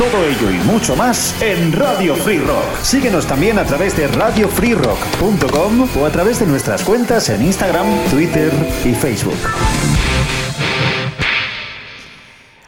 Todo ello y mucho más en Radio Free Rock. Síguenos también a través de radiofreerock.com o a través de nuestras cuentas en Instagram, Twitter y Facebook.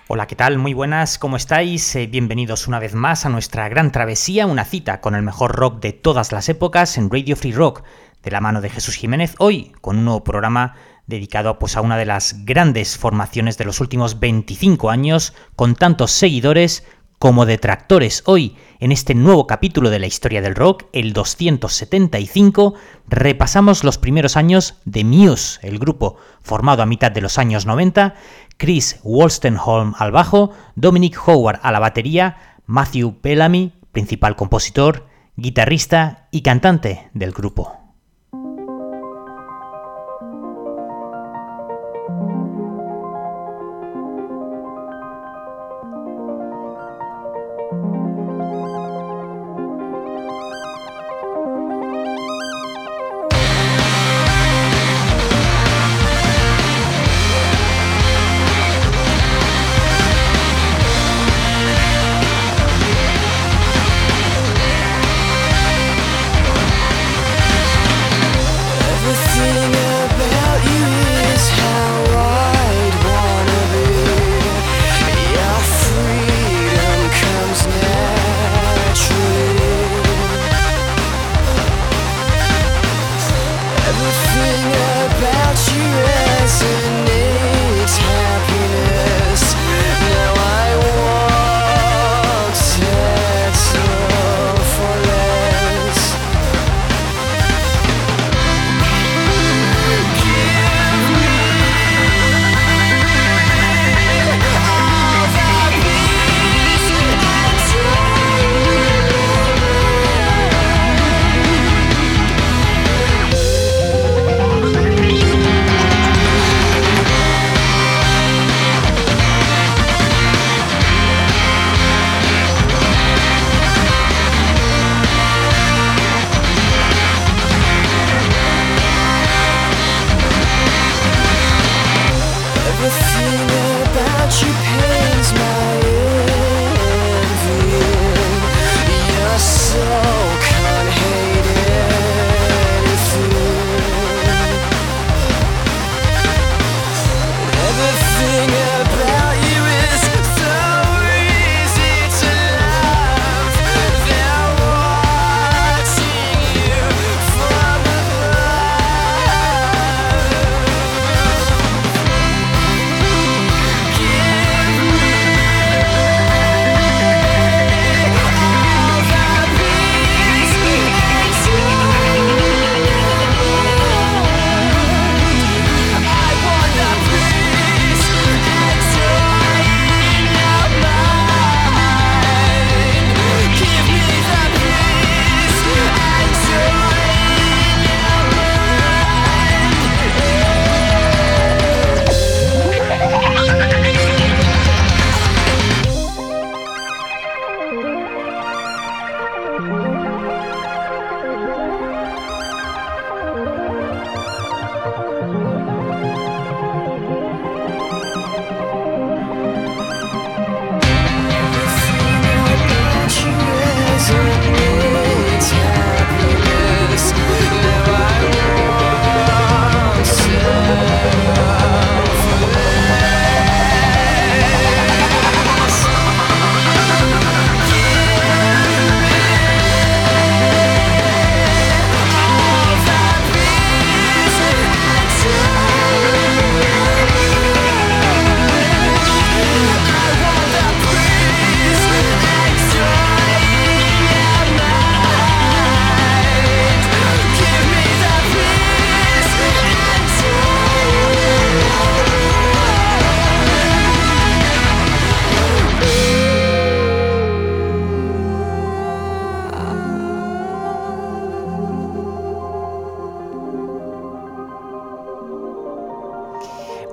Hola, ¿qué tal? Muy buenas, ¿cómo estáis? Eh, bienvenidos una vez más a nuestra gran travesía, una cita con el mejor rock de todas las épocas en Radio Free Rock, de la mano de Jesús Jiménez, hoy con un nuevo programa dedicado pues, a una de las grandes formaciones de los últimos 25 años, con tantos seguidores como detractores. Hoy, en este nuevo capítulo de la historia del rock, el 275, repasamos los primeros años de Muse, el grupo formado a mitad de los años 90, Chris Wolstenholm al bajo, Dominic Howard a la batería, Matthew Bellamy, principal compositor, guitarrista y cantante del grupo.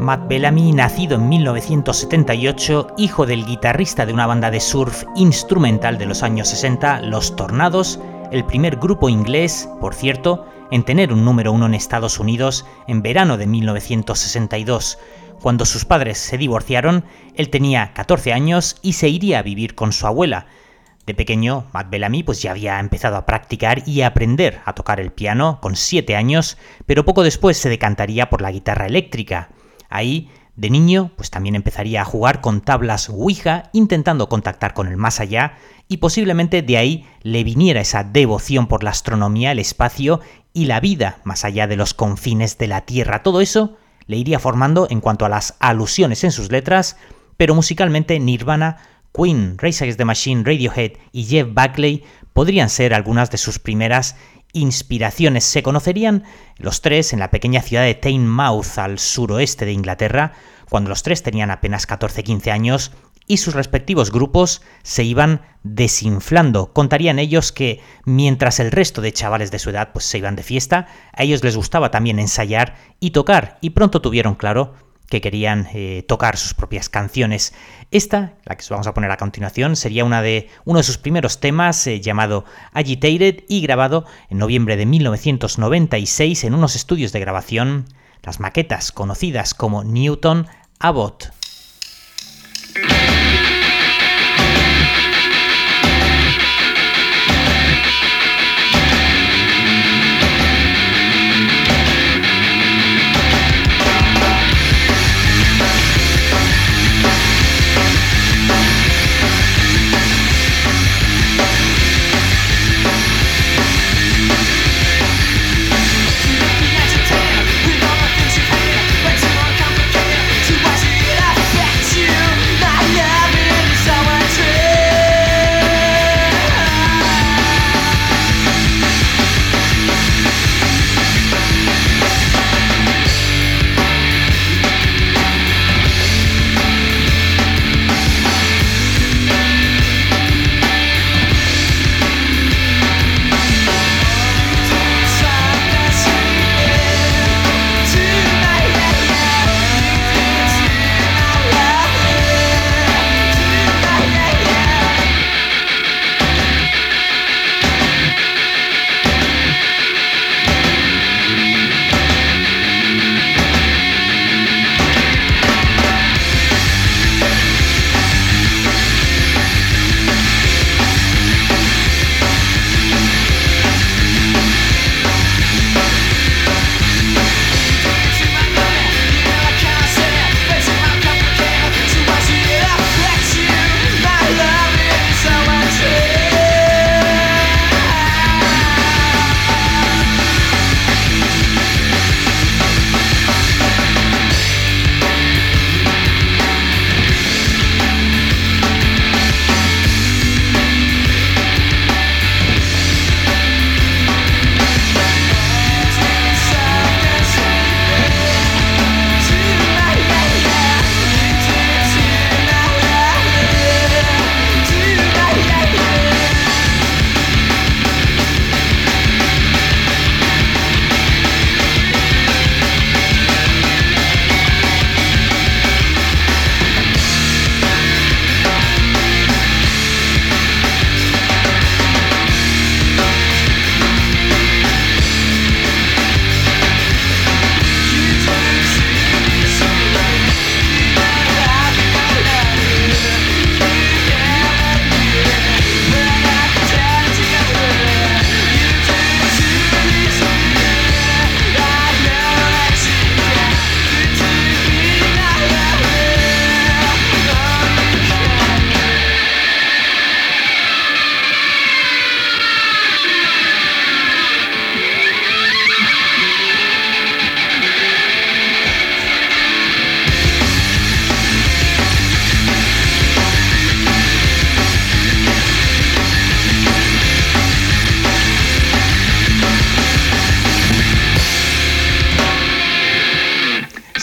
Matt Bellamy, nacido en 1978, hijo del guitarrista de una banda de surf instrumental de los años 60, Los Tornados, el primer grupo inglés, por cierto, en tener un número uno en Estados Unidos en verano de 1962. Cuando sus padres se divorciaron, él tenía 14 años y se iría a vivir con su abuela. De pequeño, Matt Bellamy pues ya había empezado a practicar y a aprender a tocar el piano con 7 años, pero poco después se decantaría por la guitarra eléctrica. Ahí, de niño, pues también empezaría a jugar con tablas Ouija, intentando contactar con el más allá, y posiblemente de ahí le viniera esa devoción por la astronomía, el espacio y la vida más allá de los confines de la Tierra. Todo eso le iría formando en cuanto a las alusiones en sus letras, pero musicalmente Nirvana, Queen, Rage Against the Machine, Radiohead y Jeff Buckley podrían ser algunas de sus primeras inspiraciones. Se conocerían los tres en la pequeña ciudad de Teignmouth, al suroeste de Inglaterra, cuando los tres tenían apenas 14-15 años y sus respectivos grupos se iban desinflando. Contarían ellos que mientras el resto de chavales de su edad pues se iban de fiesta, a ellos les gustaba también ensayar y tocar y pronto tuvieron claro que querían eh, tocar sus propias canciones. Esta, la que vamos a poner a continuación, sería una de, uno de sus primeros temas eh, llamado Agitated y grabado en noviembre de 1996 en unos estudios de grabación, las maquetas conocidas como Newton Abbott.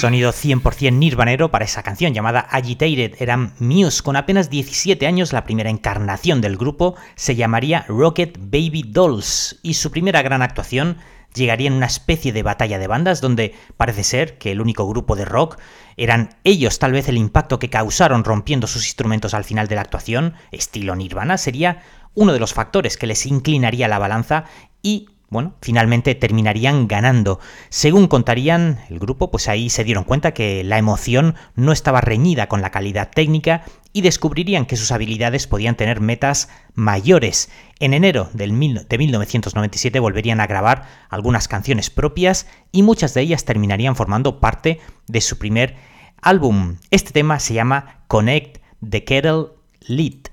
Sonido 100% nirvanero para esa canción llamada Agitated. Eran Muse, con apenas 17 años, la primera encarnación del grupo se llamaría Rocket Baby Dolls y su primera gran actuación llegarían una especie de batalla de bandas donde parece ser que el único grupo de rock eran ellos tal vez el impacto que causaron rompiendo sus instrumentos al final de la actuación, estilo Nirvana, sería uno de los factores que les inclinaría la balanza y bueno, finalmente terminarían ganando. Según contarían el grupo, pues ahí se dieron cuenta que la emoción no estaba reñida con la calidad técnica y descubrirían que sus habilidades podían tener metas mayores. En enero de 1997 volverían a grabar algunas canciones propias y muchas de ellas terminarían formando parte de su primer álbum. Este tema se llama Connect the Kettle Lit.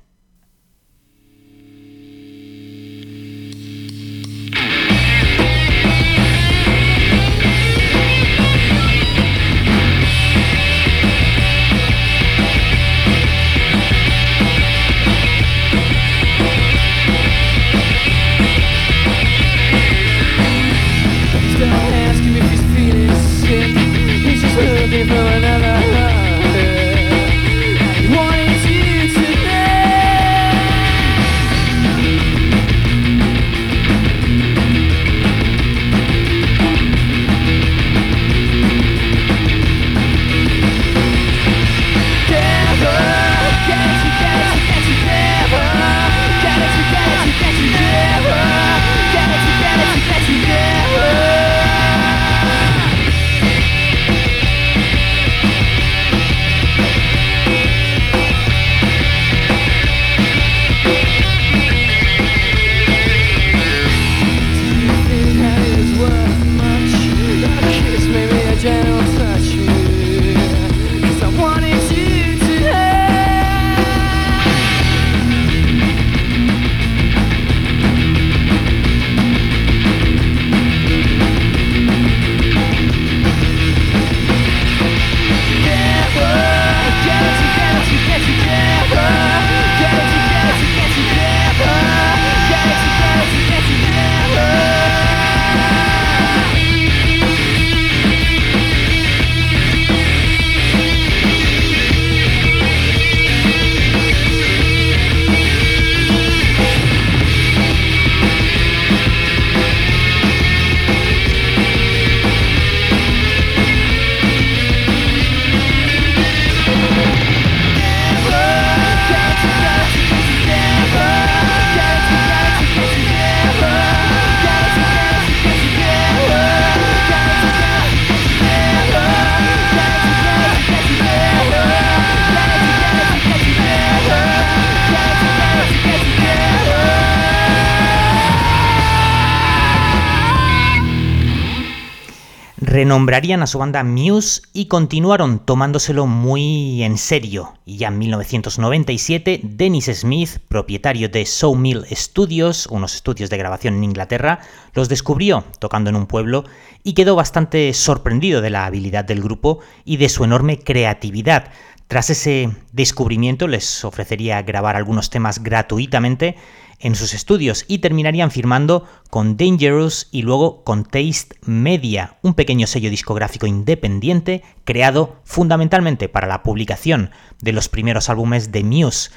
Renombrarían a su banda Muse y continuaron tomándoselo muy en serio. Y ya en 1997, Dennis Smith, propietario de Sawmill Studios, unos estudios de grabación en Inglaterra, los descubrió tocando en un pueblo y quedó bastante sorprendido de la habilidad del grupo y de su enorme creatividad. Tras ese descubrimiento les ofrecería grabar algunos temas gratuitamente en sus estudios y terminarían firmando con Dangerous y luego con Taste Media, un pequeño sello discográfico independiente creado fundamentalmente para la publicación de los primeros álbumes de Muse.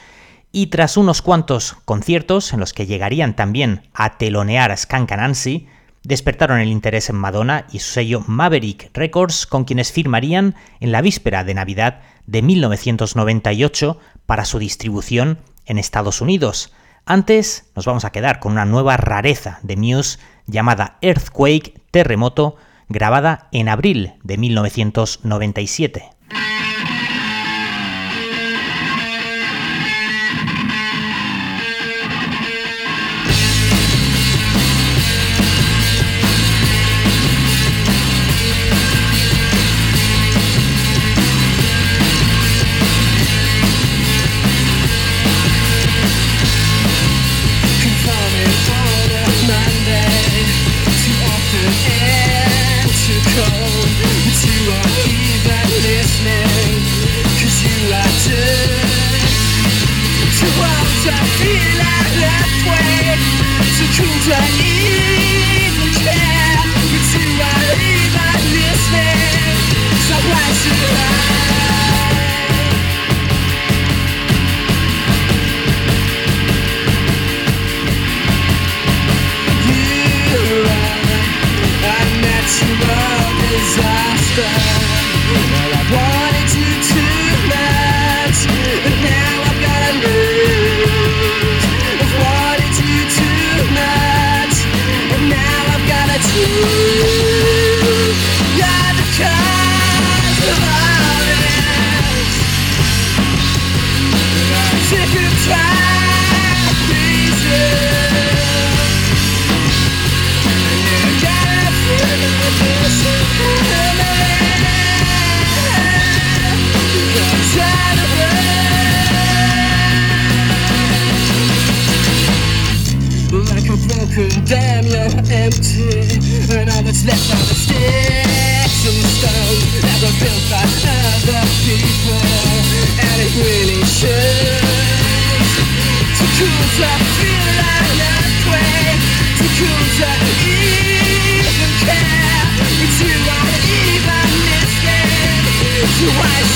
Y tras unos cuantos conciertos en los que llegarían también a telonear a Skank Nancy, despertaron el interés en Madonna y su sello Maverick Records, con quienes firmarían en la víspera de Navidad de 1998 para su distribución en Estados Unidos. Antes nos vamos a quedar con una nueva rareza de Muse llamada Earthquake Terremoto, grabada en abril de 1997. damn, you're empty. And all that's left are the sticks and stones that were built by other people. And it really shows. To cruise, I feel like that way. To cruise, I even care. But you won't even listen to why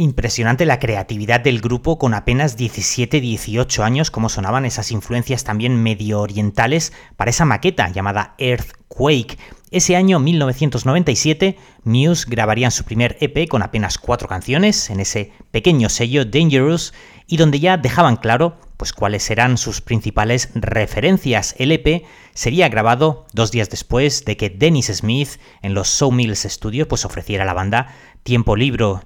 Impresionante la creatividad del grupo con apenas 17-18 años, como sonaban esas influencias también medio orientales para esa maqueta llamada Earthquake. Ese año 1997, Muse grabarían su primer EP con apenas cuatro canciones en ese pequeño sello Dangerous y donde ya dejaban claro pues cuáles serán sus principales referencias. El EP sería grabado dos días después de que Dennis Smith en los Sawmills Studios pues ofreciera a la banda tiempo,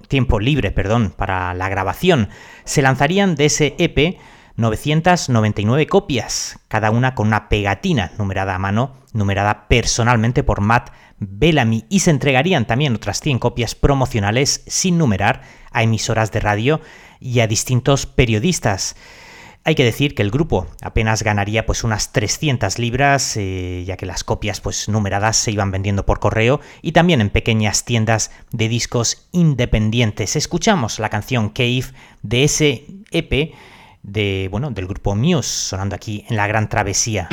tiempo libre perdón, para la grabación. Se lanzarían de ese EP 999 copias, cada una con una pegatina numerada a mano, numerada personalmente por Matt Bellamy, y se entregarían también otras 100 copias promocionales sin numerar a emisoras de radio y a distintos periodistas. Hay que decir que el grupo apenas ganaría pues unas 300 libras, eh, ya que las copias pues numeradas se iban vendiendo por correo y también en pequeñas tiendas de discos independientes. Escuchamos la canción Cave de ese EP de, bueno, del grupo Muse sonando aquí en La Gran Travesía.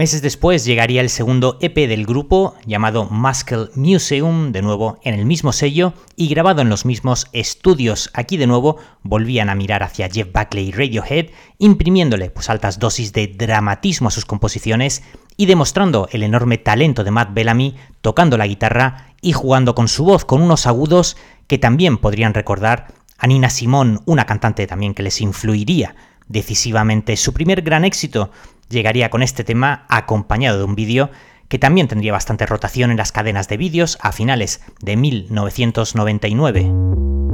Meses después llegaría el segundo EP del grupo, llamado Muscle Museum, de nuevo en el mismo sello y grabado en los mismos estudios. Aquí de nuevo volvían a mirar hacia Jeff Buckley y Radiohead, imprimiéndole pues, altas dosis de dramatismo a sus composiciones y demostrando el enorme talento de Matt Bellamy tocando la guitarra y jugando con su voz con unos agudos que también podrían recordar a Nina Simone, una cantante también que les influiría decisivamente. Su primer gran éxito llegaría con este tema acompañado de un vídeo que también tendría bastante rotación en las cadenas de vídeos a finales de 1999.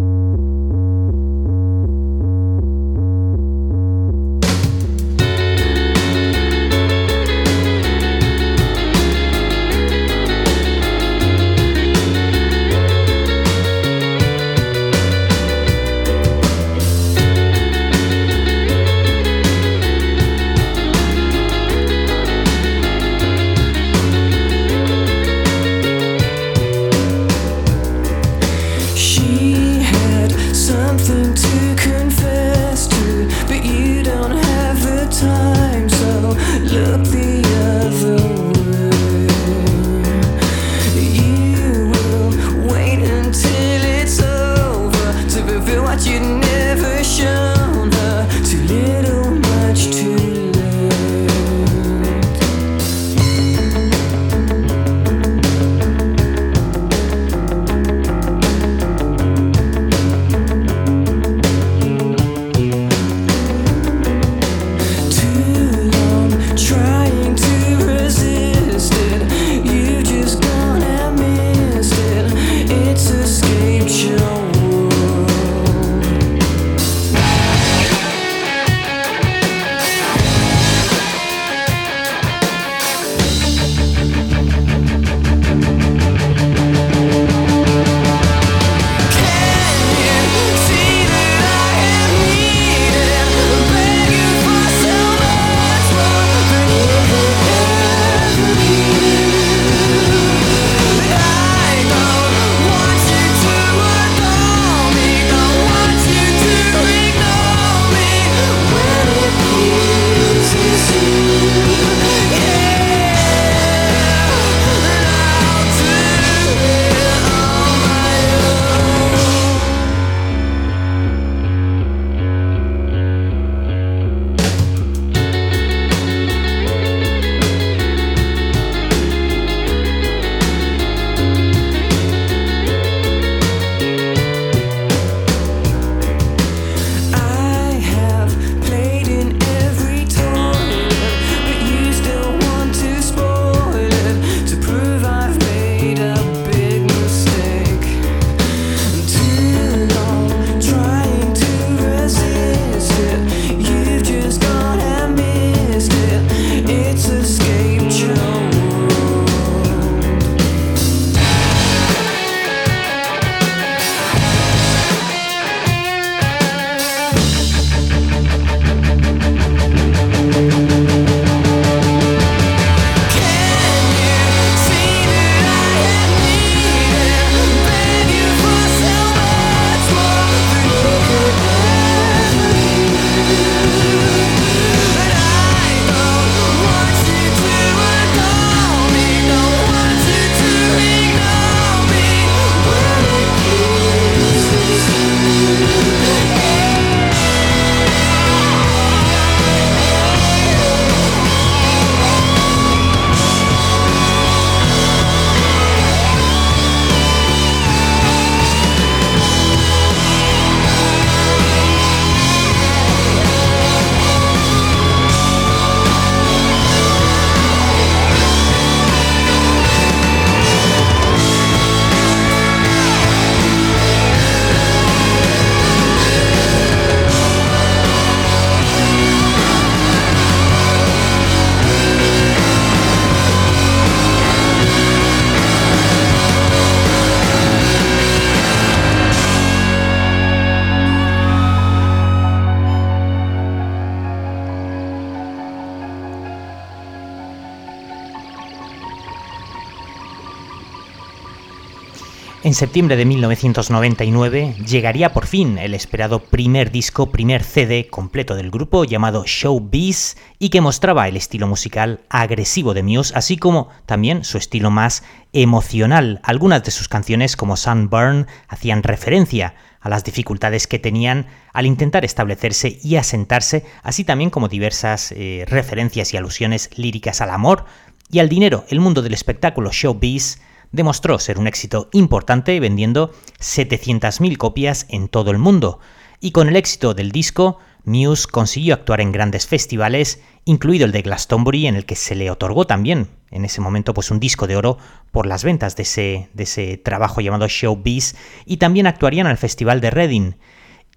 Septiembre de 1999 llegaría por fin el esperado primer disco, primer CD completo del grupo llamado Showbiz y que mostraba el estilo musical agresivo de Muse, así como también su estilo más emocional. Algunas de sus canciones como Sunburn hacían referencia a las dificultades que tenían al intentar establecerse y asentarse, así también como diversas eh, referencias y alusiones líricas al amor y al dinero. El mundo del espectáculo Showbiz demostró ser un éxito importante vendiendo 700.000 copias en todo el mundo, y con el éxito del disco, Muse consiguió actuar en grandes festivales, incluido el de Glastonbury, en el que se le otorgó también, en ese momento, pues un disco de oro por las ventas de ese, de ese trabajo llamado Showbiz, y también actuarían al Festival de Reading.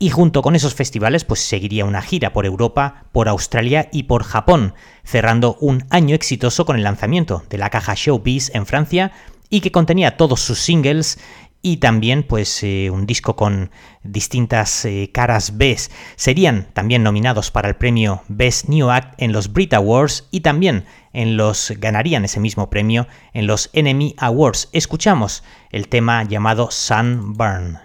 Y junto con esos festivales, pues seguiría una gira por Europa, por Australia y por Japón, cerrando un año exitoso con el lanzamiento de la caja Showbiz en Francia y que contenía todos sus singles y también pues eh, un disco con distintas eh, caras B. Serían también nominados para el premio Best New Act en los Brit Awards y también en los ganarían ese mismo premio en los Enemy Awards. Escuchamos el tema llamado Sunburn.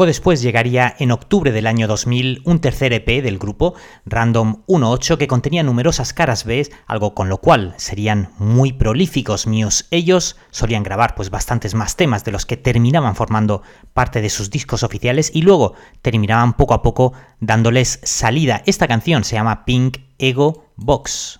Poco después llegaría en octubre del año 2000 un tercer EP del grupo, Random 18, que contenía numerosas caras B, algo con lo cual serían muy prolíficos míos. Ellos solían grabar pues bastantes más temas de los que terminaban formando parte de sus discos oficiales y luego terminaban poco a poco dándoles salida. Esta canción se llama Pink Ego Box.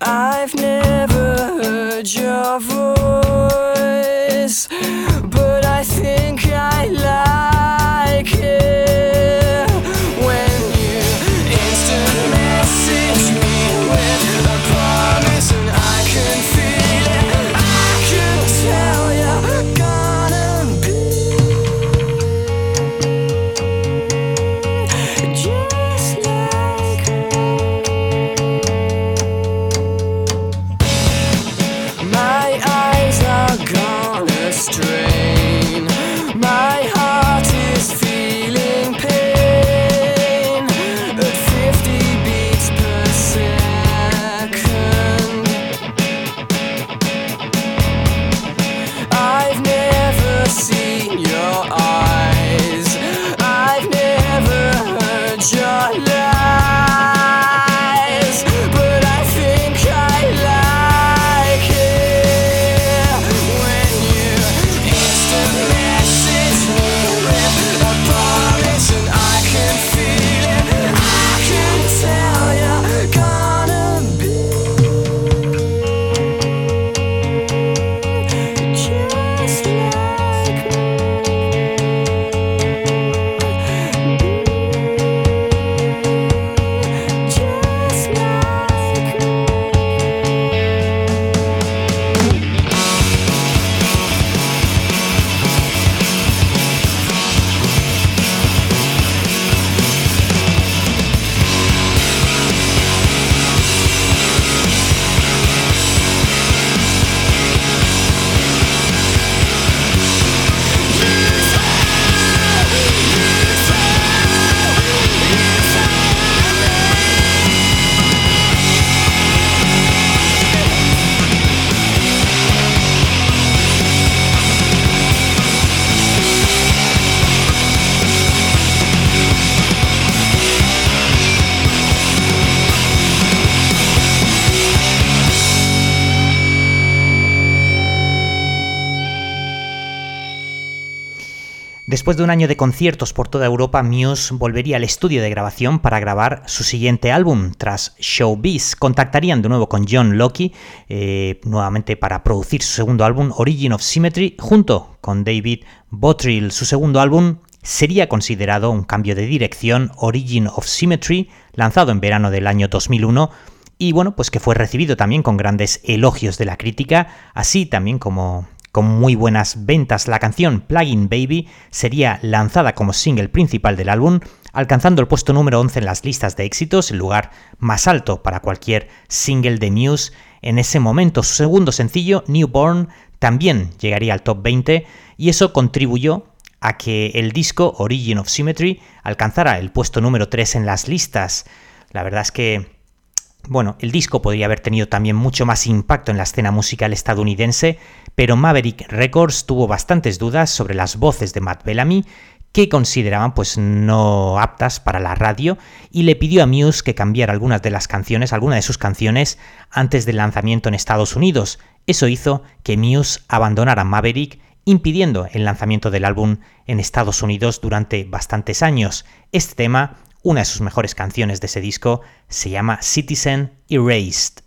I've never heard your voice. Después de un año de conciertos por toda Europa, Muse volvería al estudio de grabación para grabar su siguiente álbum. Tras Showbiz, contactarían de nuevo con John Locke, eh, nuevamente para producir su segundo álbum, Origin of Symmetry, junto con David Bottrill. Su segundo álbum sería considerado un cambio de dirección, Origin of Symmetry, lanzado en verano del año 2001, y bueno, pues que fue recibido también con grandes elogios de la crítica, así también como con muy buenas ventas, la canción Plugin Baby sería lanzada como single principal del álbum, alcanzando el puesto número 11 en las listas de éxitos, el lugar más alto para cualquier single de Muse. En ese momento, su segundo sencillo, Newborn, también llegaría al top 20 y eso contribuyó a que el disco Origin of Symmetry alcanzara el puesto número 3 en las listas. La verdad es que bueno, el disco podría haber tenido también mucho más impacto en la escena musical estadounidense, pero Maverick Records tuvo bastantes dudas sobre las voces de Matt Bellamy que consideraban pues no aptas para la radio y le pidió a Muse que cambiara algunas de las canciones, algunas de sus canciones antes del lanzamiento en Estados Unidos. Eso hizo que Muse abandonara Maverick, impidiendo el lanzamiento del álbum en Estados Unidos durante bastantes años. Este tema, una de sus mejores canciones de ese disco, se llama Citizen Erased.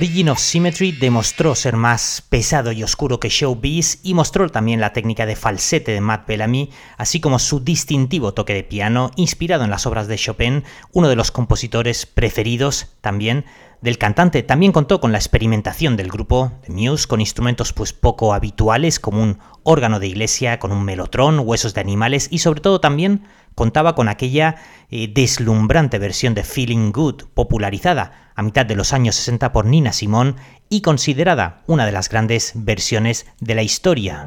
Origin of Symmetry demostró ser más pesado y oscuro que Showbiz y mostró también la técnica de falsete de Matt Bellamy, así como su distintivo toque de piano inspirado en las obras de Chopin, uno de los compositores preferidos también del cantante. También contó con la experimentación del grupo de Muse con instrumentos pues poco habituales como un órgano de iglesia con un melotrón, huesos de animales y sobre todo también contaba con aquella eh, deslumbrante versión de Feeling Good popularizada a mitad de los años 60 por Nina Simone y considerada una de las grandes versiones de la historia.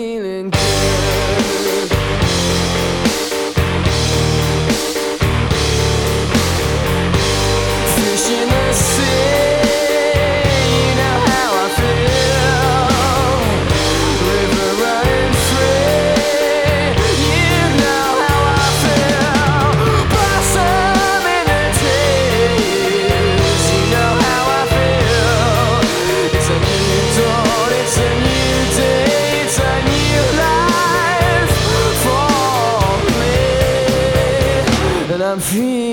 vu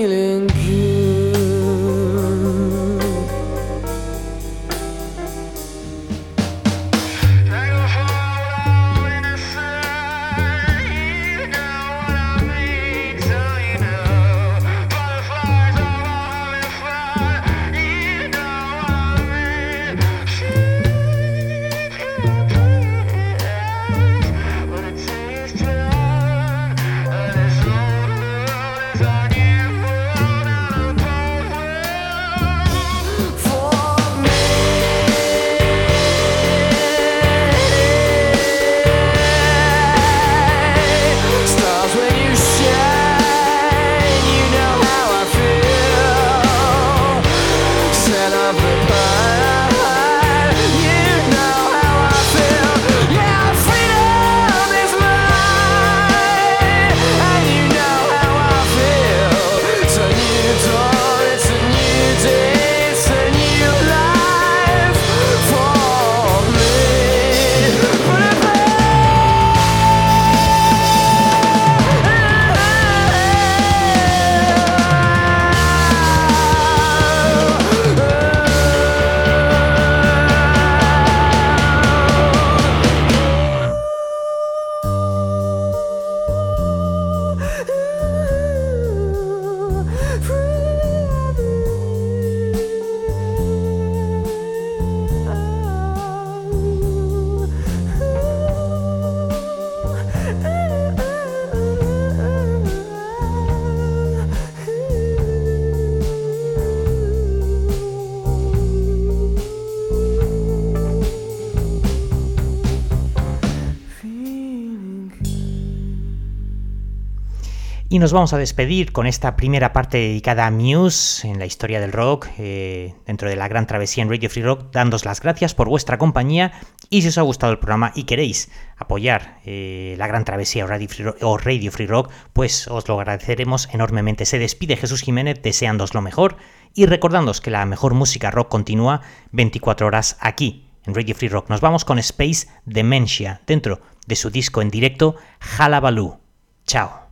Y nos vamos a despedir con esta primera parte dedicada a Muse en la historia del rock, eh, dentro de la gran travesía en Radio Free Rock, dándos las gracias por vuestra compañía y si os ha gustado el programa y queréis apoyar eh, la gran travesía o Radio, Free Rock, o Radio Free Rock, pues os lo agradeceremos enormemente. Se despide Jesús Jiménez deseándos lo mejor y recordándos que la mejor música rock continúa 24 horas aquí en Radio Free Rock. Nos vamos con Space Dementia dentro de su disco en directo Halabaloo. Chao.